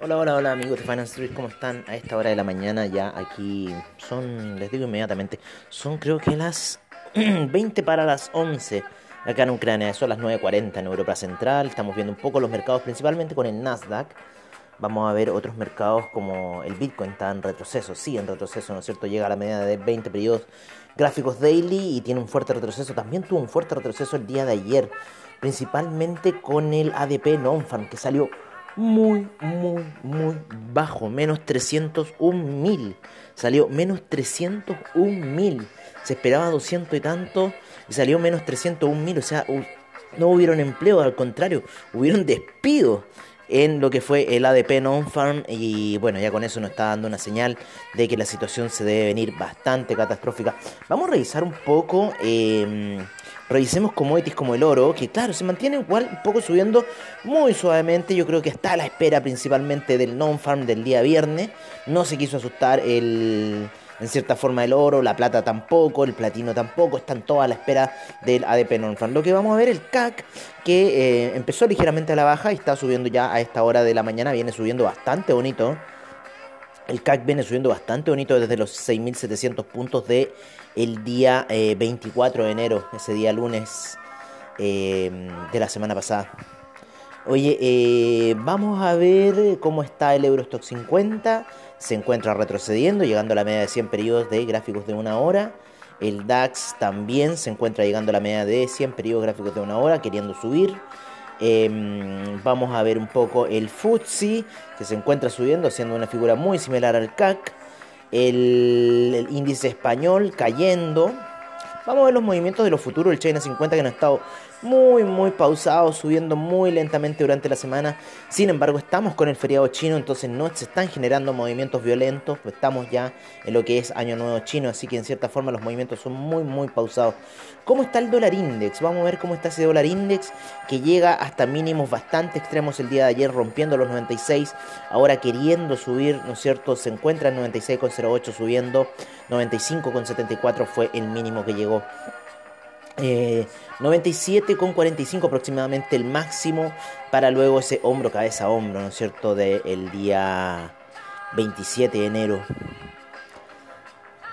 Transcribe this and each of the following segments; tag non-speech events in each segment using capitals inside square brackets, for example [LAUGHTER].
Hola, hola, hola amigos de Finance Street, ¿cómo están? A esta hora de la mañana ya aquí son, les digo inmediatamente, son creo que las [CLEARS THROAT] 20 para las 11 acá en Ucrania, son las 9.40 en Europa Central, estamos viendo un poco los mercados principalmente con el Nasdaq, vamos a ver otros mercados como el Bitcoin está en retroceso, sí en retroceso, ¿no es cierto? Llega a la media de 20 periodos gráficos daily y tiene un fuerte retroceso, también tuvo un fuerte retroceso el día de ayer, principalmente con el ADP non-farm que salió muy, muy, muy bajo, menos 301 mil. Salió menos 301 mil. Se esperaba 200 y tanto y salió menos 301 mil. O sea, no hubieron empleo, al contrario, hubieron despidos en lo que fue el ADP non-farm y bueno, ya con eso nos está dando una señal de que la situación se debe venir bastante catastrófica. Vamos a revisar un poco... Eh, revisemos commodities como el oro, que claro, se mantiene igual un poco subiendo muy suavemente. Yo creo que está a la espera principalmente del non-farm del día viernes. No se quiso asustar el, en cierta forma el oro, la plata tampoco, el platino tampoco. Están todas a la espera del ADP non-farm. Lo que vamos a ver, el CAC, que eh, empezó ligeramente a la baja y está subiendo ya a esta hora de la mañana. Viene subiendo bastante bonito. El CAC viene subiendo bastante bonito desde los 6.700 puntos de el día 24 eh, de enero, ese día lunes eh, de la semana pasada. Oye, eh, vamos a ver cómo está el Eurostock 50. Se encuentra retrocediendo, llegando a la media de 100 periodos de gráficos de una hora. El DAX también se encuentra llegando a la media de 100 periodos gráficos de una hora, queriendo subir. Em, vamos a ver un poco el FTSE, que se encuentra subiendo, haciendo una figura muy similar al CAC. El, índice español cayendo. Vamos a ver los movimientos de los futuros del China 50 que han estado muy muy pausado, subiendo muy lentamente durante la semana. Sin embargo, estamos con el feriado chino, entonces no se están generando movimientos violentos. Estamos ya en lo que es Año Nuevo chino, así que en cierta forma los movimientos son muy muy pausados. ¿Cómo está el dólar index? Vamos a ver cómo está ese dólar index que llega hasta mínimos bastante extremos el día de ayer, rompiendo los 96, ahora queriendo subir, ¿no es cierto? Se encuentra en 96,08 subiendo, 95,74 fue el mínimo que llegó. Eh, 97,45 aproximadamente el máximo para luego ese hombro, cabeza a hombro, ¿no es cierto?, del día 27 de enero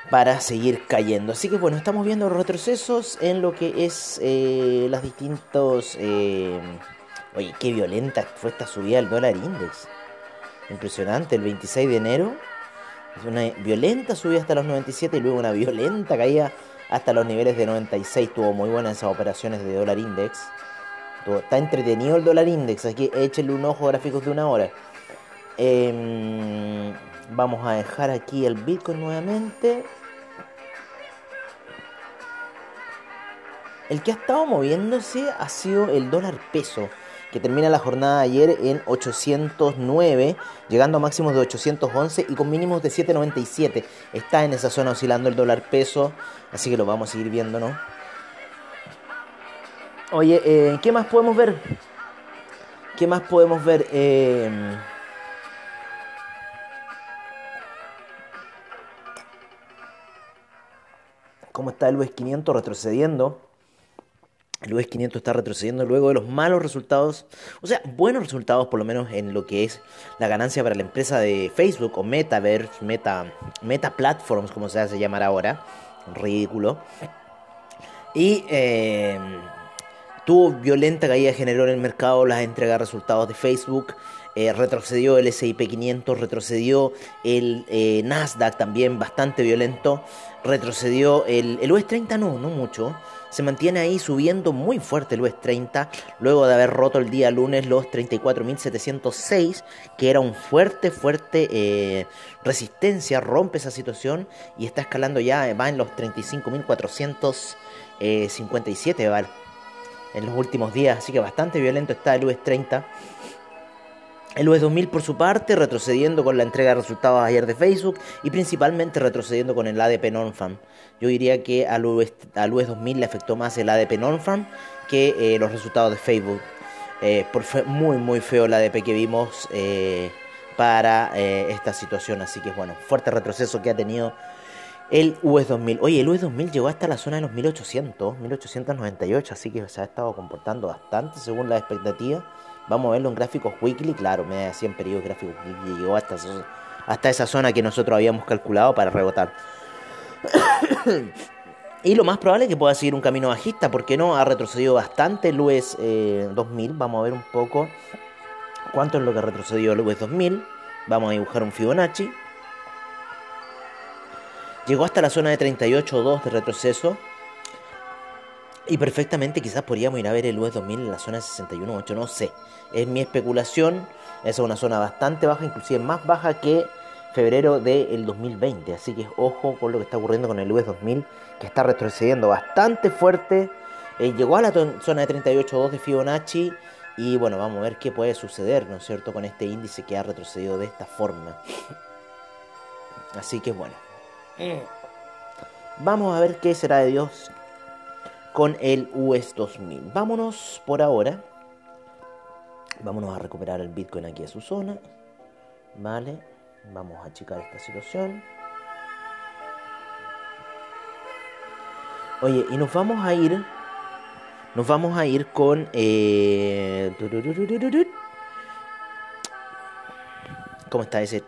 para seguir cayendo. Así que bueno, estamos viendo retrocesos en lo que es eh, las distintos... Eh, oye, qué violenta fue esta subida del dólar index. Impresionante, el 26 de enero. Una violenta subida hasta los 97 y luego una violenta caída hasta los niveles de 96. Tuvo muy buenas esas operaciones de dólar index. está entretenido el dólar index. Aquí échenle un ojo gráficos de una hora. Em, vamos a dejar aquí el Bitcoin nuevamente. El que ha estado moviéndose ha sido el dólar peso que termina la jornada de ayer en 809, llegando a máximos de 811 y con mínimos de 797. Está en esa zona oscilando el dólar peso, así que lo vamos a seguir viendo, ¿no? Oye, eh, ¿qué más podemos ver? ¿Qué más podemos ver? Eh, ¿Cómo está el US 500 retrocediendo? El US 500 está retrocediendo luego de los malos resultados, o sea, buenos resultados por lo menos en lo que es la ganancia para la empresa de Facebook o Metaverse, Meta, Meta Platforms, como se hace llamar ahora, ridículo. Y eh, tuvo violenta caída generó en el mercado las entregas de resultados de Facebook. Eh, retrocedió el SIP 500, retrocedió el eh, Nasdaq también bastante violento, retrocedió el, el US 30 no, no mucho, se mantiene ahí subiendo muy fuerte el US 30, luego de haber roto el día lunes los 34.706, que era un fuerte, fuerte eh, resistencia, rompe esa situación y está escalando ya, va en los 35.457, ¿vale? En los últimos días, así que bastante violento está el US 30. El US 2000 por su parte retrocediendo con la entrega de resultados ayer de Facebook y principalmente retrocediendo con el ADP non-farm. Yo diría que al US, al US 2000 le afectó más el ADP non-farm que eh, los resultados de Facebook. Eh, por fue muy muy feo el ADP que vimos eh, para esta situación. Así que bueno, fuerte retroceso que ha tenido el US 2000. Oye, el US 2000 llegó hasta la zona de los 1800, 1898, así que se ha estado comportando bastante según las expectativas Vamos a verlo en gráficos weekly, claro, me decía en periodos gráficos weekly, llegó hasta, hasta esa zona que nosotros habíamos calculado para rebotar. [COUGHS] y lo más probable es que pueda seguir un camino bajista, porque no ha retrocedido bastante el US 2000. Vamos a ver un poco cuánto es lo que ha retrocedido el US 2000. Vamos a dibujar un Fibonacci. Llegó hasta la zona de 38.2 de retroceso. Y perfectamente quizás podríamos ir a ver el US 2000 en la zona de 61.8, no sé. Es mi especulación. Esa es una zona bastante baja, inclusive más baja que febrero del 2020. Así que ojo con lo que está ocurriendo con el US 2000, que está retrocediendo bastante fuerte. Eh, llegó a la zona de 38.2 de Fibonacci. Y bueno, vamos a ver qué puede suceder, ¿no es cierto?, con este índice que ha retrocedido de esta forma. Así que bueno. Vamos a ver qué será de Dios con el US 2000. Vámonos por ahora. Vámonos a recuperar el Bitcoin aquí a su zona. Vale. Vamos a achicar esta situación. Oye, y nos vamos a ir. Nos vamos a ir con. Eh, ¿Cómo está ese?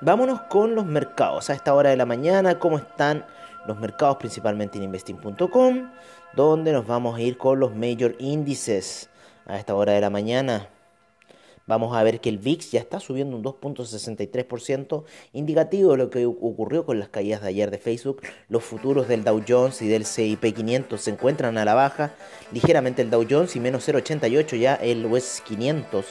Vámonos con los mercados. A esta hora de la mañana, ¿cómo están los mercados? Principalmente en investing.com, donde nos vamos a ir con los major índices. A esta hora de la mañana. Vamos a ver que el VIX ya está subiendo un 2.63%, indicativo de lo que ocurrió con las caídas de ayer de Facebook. Los futuros del Dow Jones y del CIP 500 se encuentran a la baja, ligeramente el Dow Jones y menos 0.88 ya el US 500.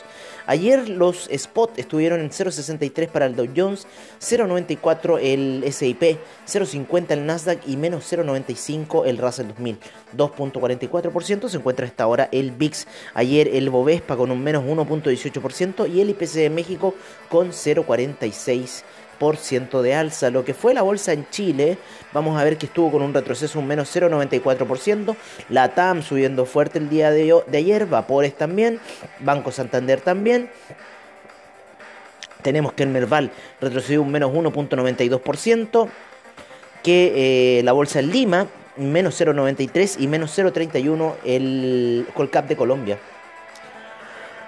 Ayer los spot estuvieron en 0.63 para el Dow Jones, 0.94 el S&P, 0.50 el Nasdaq y menos 0.95 el Russell 2000. 2.44% se encuentra hasta ahora el VIX. Ayer el Bovespa con un menos 1.18% y el IPC de México con 0.46% de alza. Lo que fue la bolsa en Chile, vamos a ver que estuvo con un retroceso un menos 0,94%. La TAM subiendo fuerte el día de, ayer, Vapores también, Banco Santander también. Tenemos que el Merval retrocedió un menos 1.92%. Que eh, la bolsa en Lima, menos 0.93 y menos 0.31 el Colcap de Colombia.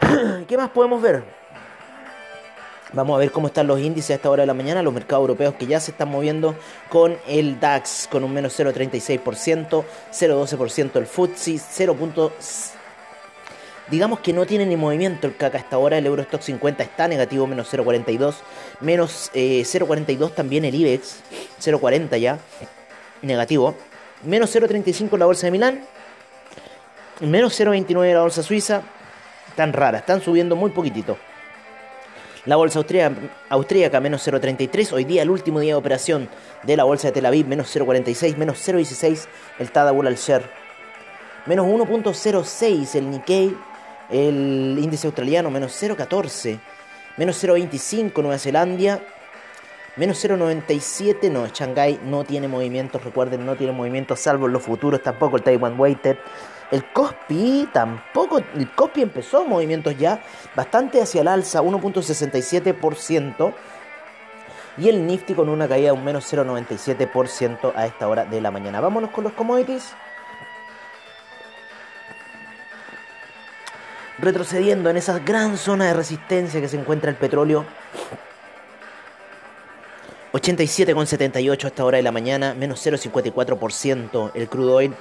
[CLEARS THROAT] ¿Qué más podemos ver? Vamos a ver cómo están los índices a esta hora de la mañana, los mercados europeos que ya se están moviendo con el DAX con un menos 0,36%, 0,12% el FTSE, 0. Digamos que no tiene ni movimiento el CAC hasta ahora, el Eurostock 50 está negativo, menos 0,42, menos 0,42 eh, también el IBEX, 0,40 ya, negativo, menos 0,35 la bolsa de Milán, menos 0,29 la bolsa suiza, tan rara, están subiendo muy poquitito. La bolsa austríaca, menos 0,33. Hoy día, el último día de operación de la bolsa de Tel Aviv, menos 0,46, menos 0,16 el Tadawul al share. Menos 1,06 el Nikkei, el índice australiano, menos 0,14. Menos 0,25 Nueva Zelanda. Menos 0,97, no, Shanghai no tiene movimientos, recuerden, no tiene movimientos, salvo en los futuros, tampoco el Taiwan Weighted. El Cospi tampoco, el Cospi empezó movimientos ya bastante hacia el alza, 1.67%. Y el Nifty con una caída de un menos 0.97% a esta hora de la mañana. Vámonos con los commodities. Retrocediendo en esa gran zona de resistencia que se encuentra el petróleo. 87,78 a esta hora de la mañana, menos 0,54% el crudo oil.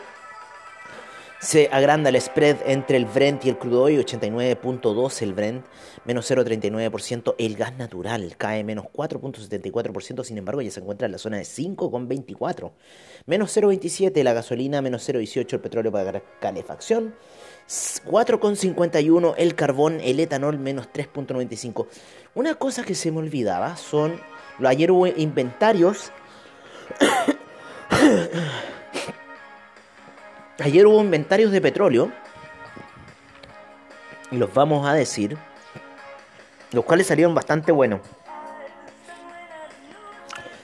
Se agranda el spread entre el Brent y el crudo oil, 89.2 el Brent, menos 0.39% el gas natural, cae menos 4.74%, sin embargo ya se encuentra en la zona de 5.24, menos 0.27 la gasolina, menos 0.18 el petróleo para calefacción, 4.51 el carbón, el etanol, menos 3.95. Una cosa que se me olvidaba son, ayer hubo inventarios Ayer hubo inventarios de petróleo, y los vamos a decir, los cuales salieron bastante buenos.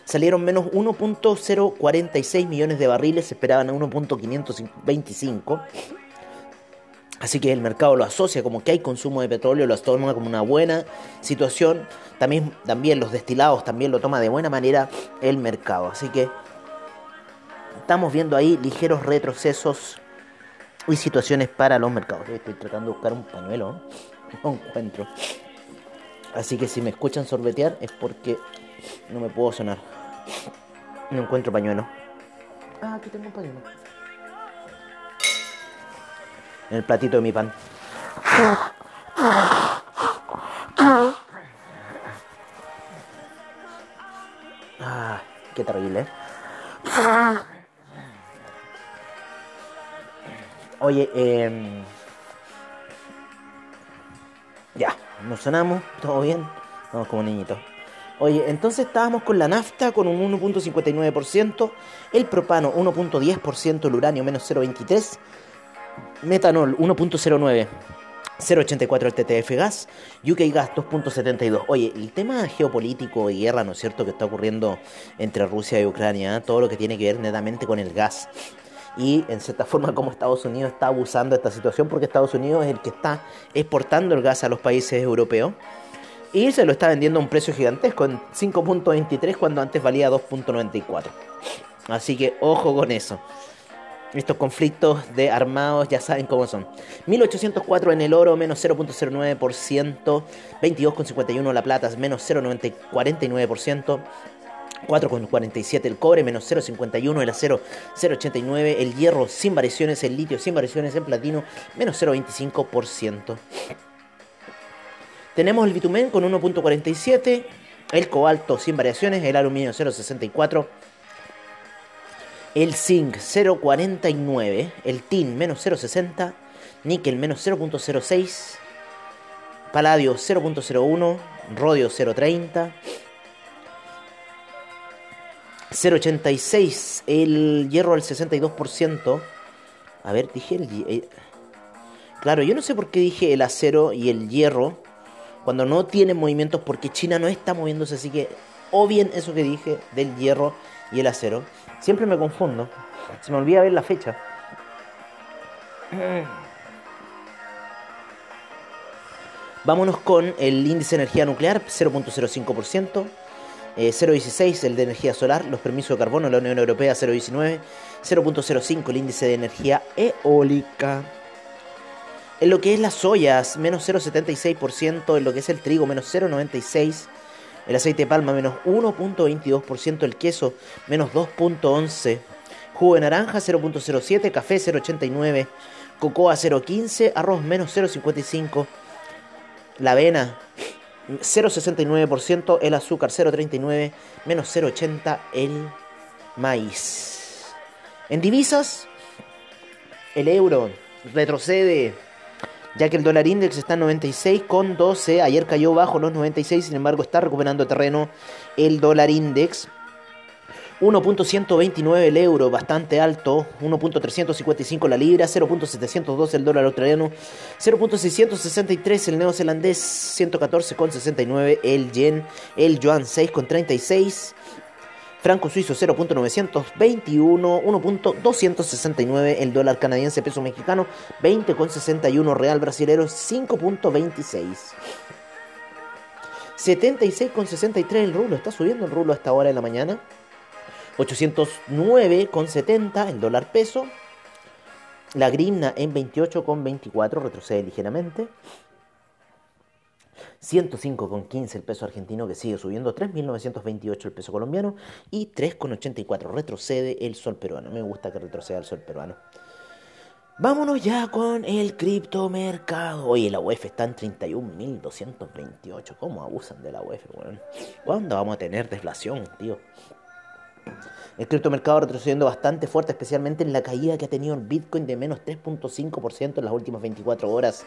Salieron menos 1.046 millones de barriles, se esperaban a 1.525. Así que el mercado lo asocia como que hay consumo de petróleo, lo toma como una buena situación. También, también los destilados también lo toma de buena manera el mercado. Así que estamos viendo ahí ligeros retrocesos y situaciones para los mercados. Estoy tratando de buscar un pañuelo, [LAUGHS] no encuentro. Así que si me escuchan sorbetear es porque no me puedo sonar. No encuentro pañuelo. Ah, aquí tengo un pañuelo. En el platito de mi pan. Ah, qué terrible. ¿eh? Oye, eh, ya, nos sonamos, todo bien, vamos como niñitos. Oye, entonces estábamos con la nafta con un 1.59%, el propano 1.10%, el uranio menos 0.23%, metanol 1.09%. 0.84 el TTF gas, UK gas 2.72. Oye, el tema geopolítico y guerra, ¿no es cierto?, que está ocurriendo entre Rusia y Ucrania, todo lo que tiene que ver netamente con el gas. Y en cierta forma como Estados Unidos está abusando de esta situación porque Estados Unidos es el que está exportando el gas a los países europeos. Y se lo está vendiendo a un precio gigantesco, en 5.23 cuando antes valía 2.94. Así que ojo con eso. Estos conflictos de armados ya saben cómo son. 1804 en el oro, menos 0.09%. 22,51 la plata, menos 0.49%. 4,47 el cobre, menos 0,51 el acero, 0,89 el hierro sin variaciones, el litio sin variaciones, el platino, menos 0,25%. Tenemos el bitumen con 1,47, el cobalto sin variaciones, el aluminio 0,64 el zinc 0.49, el tin menos 0.60, níquel menos 0.06, paladio 0.01, rodio 0.30, 0.86, el hierro al 62%. A ver, dije el... Eh, claro, yo no sé por qué dije el acero y el hierro cuando no tienen movimientos porque China no está moviéndose, así que o bien eso que dije del hierro y el acero. Siempre me confundo. Se me olvida ver la fecha. Vámonos con el índice de energía nuclear, 0.05%. 0.16 eh, el de energía solar, los permisos de carbono la Unión Europea 0.19, 0.05 el índice de energía eólica. En lo que es las soyas, menos 0.76%, en lo que es el trigo, menos 0.96%, el aceite de palma menos 1.22%, el queso menos 2.11%, jugo de naranja 0.07%, café 0.89%, cocoa 0.15%, arroz menos 0.55%, la avena 0.69%, el azúcar 0.39%, menos 0.80% el maíz. En divisas, el euro retrocede ya que el dólar index está en 96,12, ayer cayó bajo los 96, sin embargo está recuperando terreno el dólar index. 1.129 el euro, bastante alto, 1.355 la libra, 0.702 el dólar australiano, 0.663 el neozelandés, 114,69 el yen, el yuan 6,36 franco suizo 0.921, 1.269 el dólar canadiense peso mexicano, 20.61 real brasilero, 5.26. 76,63 el rulo, está subiendo el rulo a esta hora de la mañana. 809,70 el dólar peso. La grimna en 28,24 retrocede ligeramente. 105,15 el peso argentino que sigue subiendo, 3.928 el peso colombiano y 3,84 retrocede el sol peruano. Me gusta que retroceda el sol peruano. Vámonos ya con el criptomercado. Oye, la UEF está en 31.228. ¿Cómo abusan de la UEF, weón? ¿Cuándo vamos a tener deflación, tío? El criptomercado retrocediendo bastante fuerte, especialmente en la caída que ha tenido el Bitcoin de menos 3.5% en las últimas 24 horas.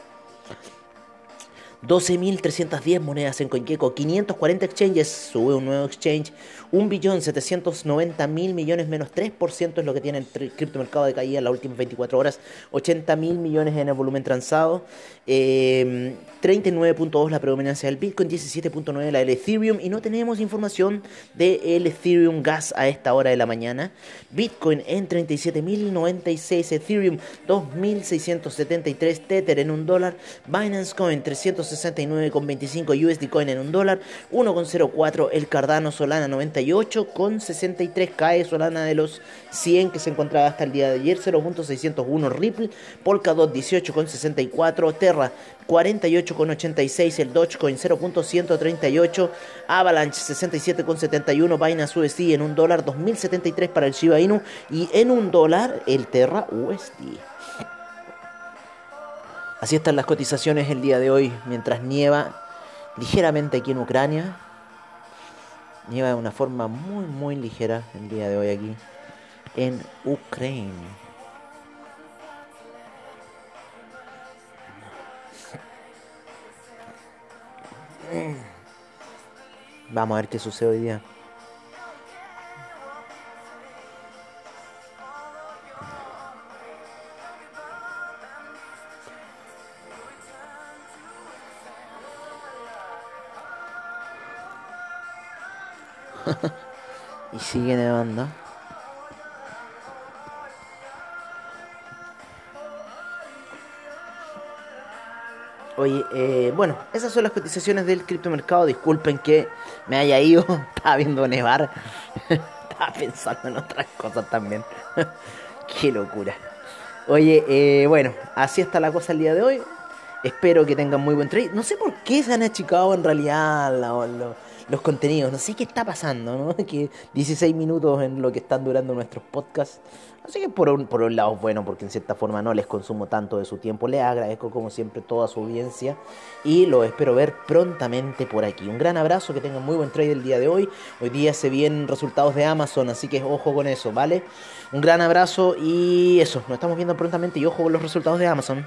12.310 monedas en CoinGecko, 540 exchanges, sube un nuevo exchange, 1.790.000 millones menos 3% es lo que tiene el criptomercado de caída en las últimas 24 horas, 80.000 millones en el volumen transado, 39.2 la predominancia del Bitcoin, 17.9 la del Ethereum. Y no tenemos información del Ethereum Gas a esta hora de la mañana. Bitcoin en 37.096, Ethereum 2.673, Tether en un dólar, Binance Coin 300 169,25 USD Coin en un dólar, 1,04 el Cardano Solana 98,63 cae Solana de los 100 que se encontraba hasta el día de ayer, 0.601 Ripple, Polkadot 18,64, Terra 48,86, el Dogecoin 0.138, Avalanche 67,71, Binance USD en un dólar, 2073 para el Shiba Inu. Y en un dólar el Terra USD. Así están las cotizaciones el día de hoy, mientras nieva ligeramente aquí en Ucrania. Nieva de una forma muy, muy ligera el día de hoy aquí en Ucrania. Vamos a ver qué sucede hoy día. Sigue nevando. Oye, eh, bueno, esas son las cotizaciones del criptomercado. Disculpen que me haya ido. [LAUGHS] Estaba viendo nevar. [LAUGHS] Estaba pensando en otras cosas también. [LAUGHS] Qué locura. Oye, eh, bueno, así está la cosa el día de hoy. Espero que tengan muy buen trade. No sé por qué se han achicado en realidad los contenidos. No sé qué está pasando, ¿no? [LAUGHS] Que 16 minutos en lo que están durando nuestros podcasts. Así que por un, por un lado es bueno porque en cierta forma no les consumo tanto de su tiempo. Les agradezco como siempre toda su audiencia y lo espero ver prontamente por aquí. Un gran abrazo, que tengan muy buen trade el día de hoy. Hoy día se vienen resultados de Amazon, así que ojo con eso, ¿vale? Un gran abrazo y eso, nos estamos viendo prontamente y ojo con los resultados de Amazon.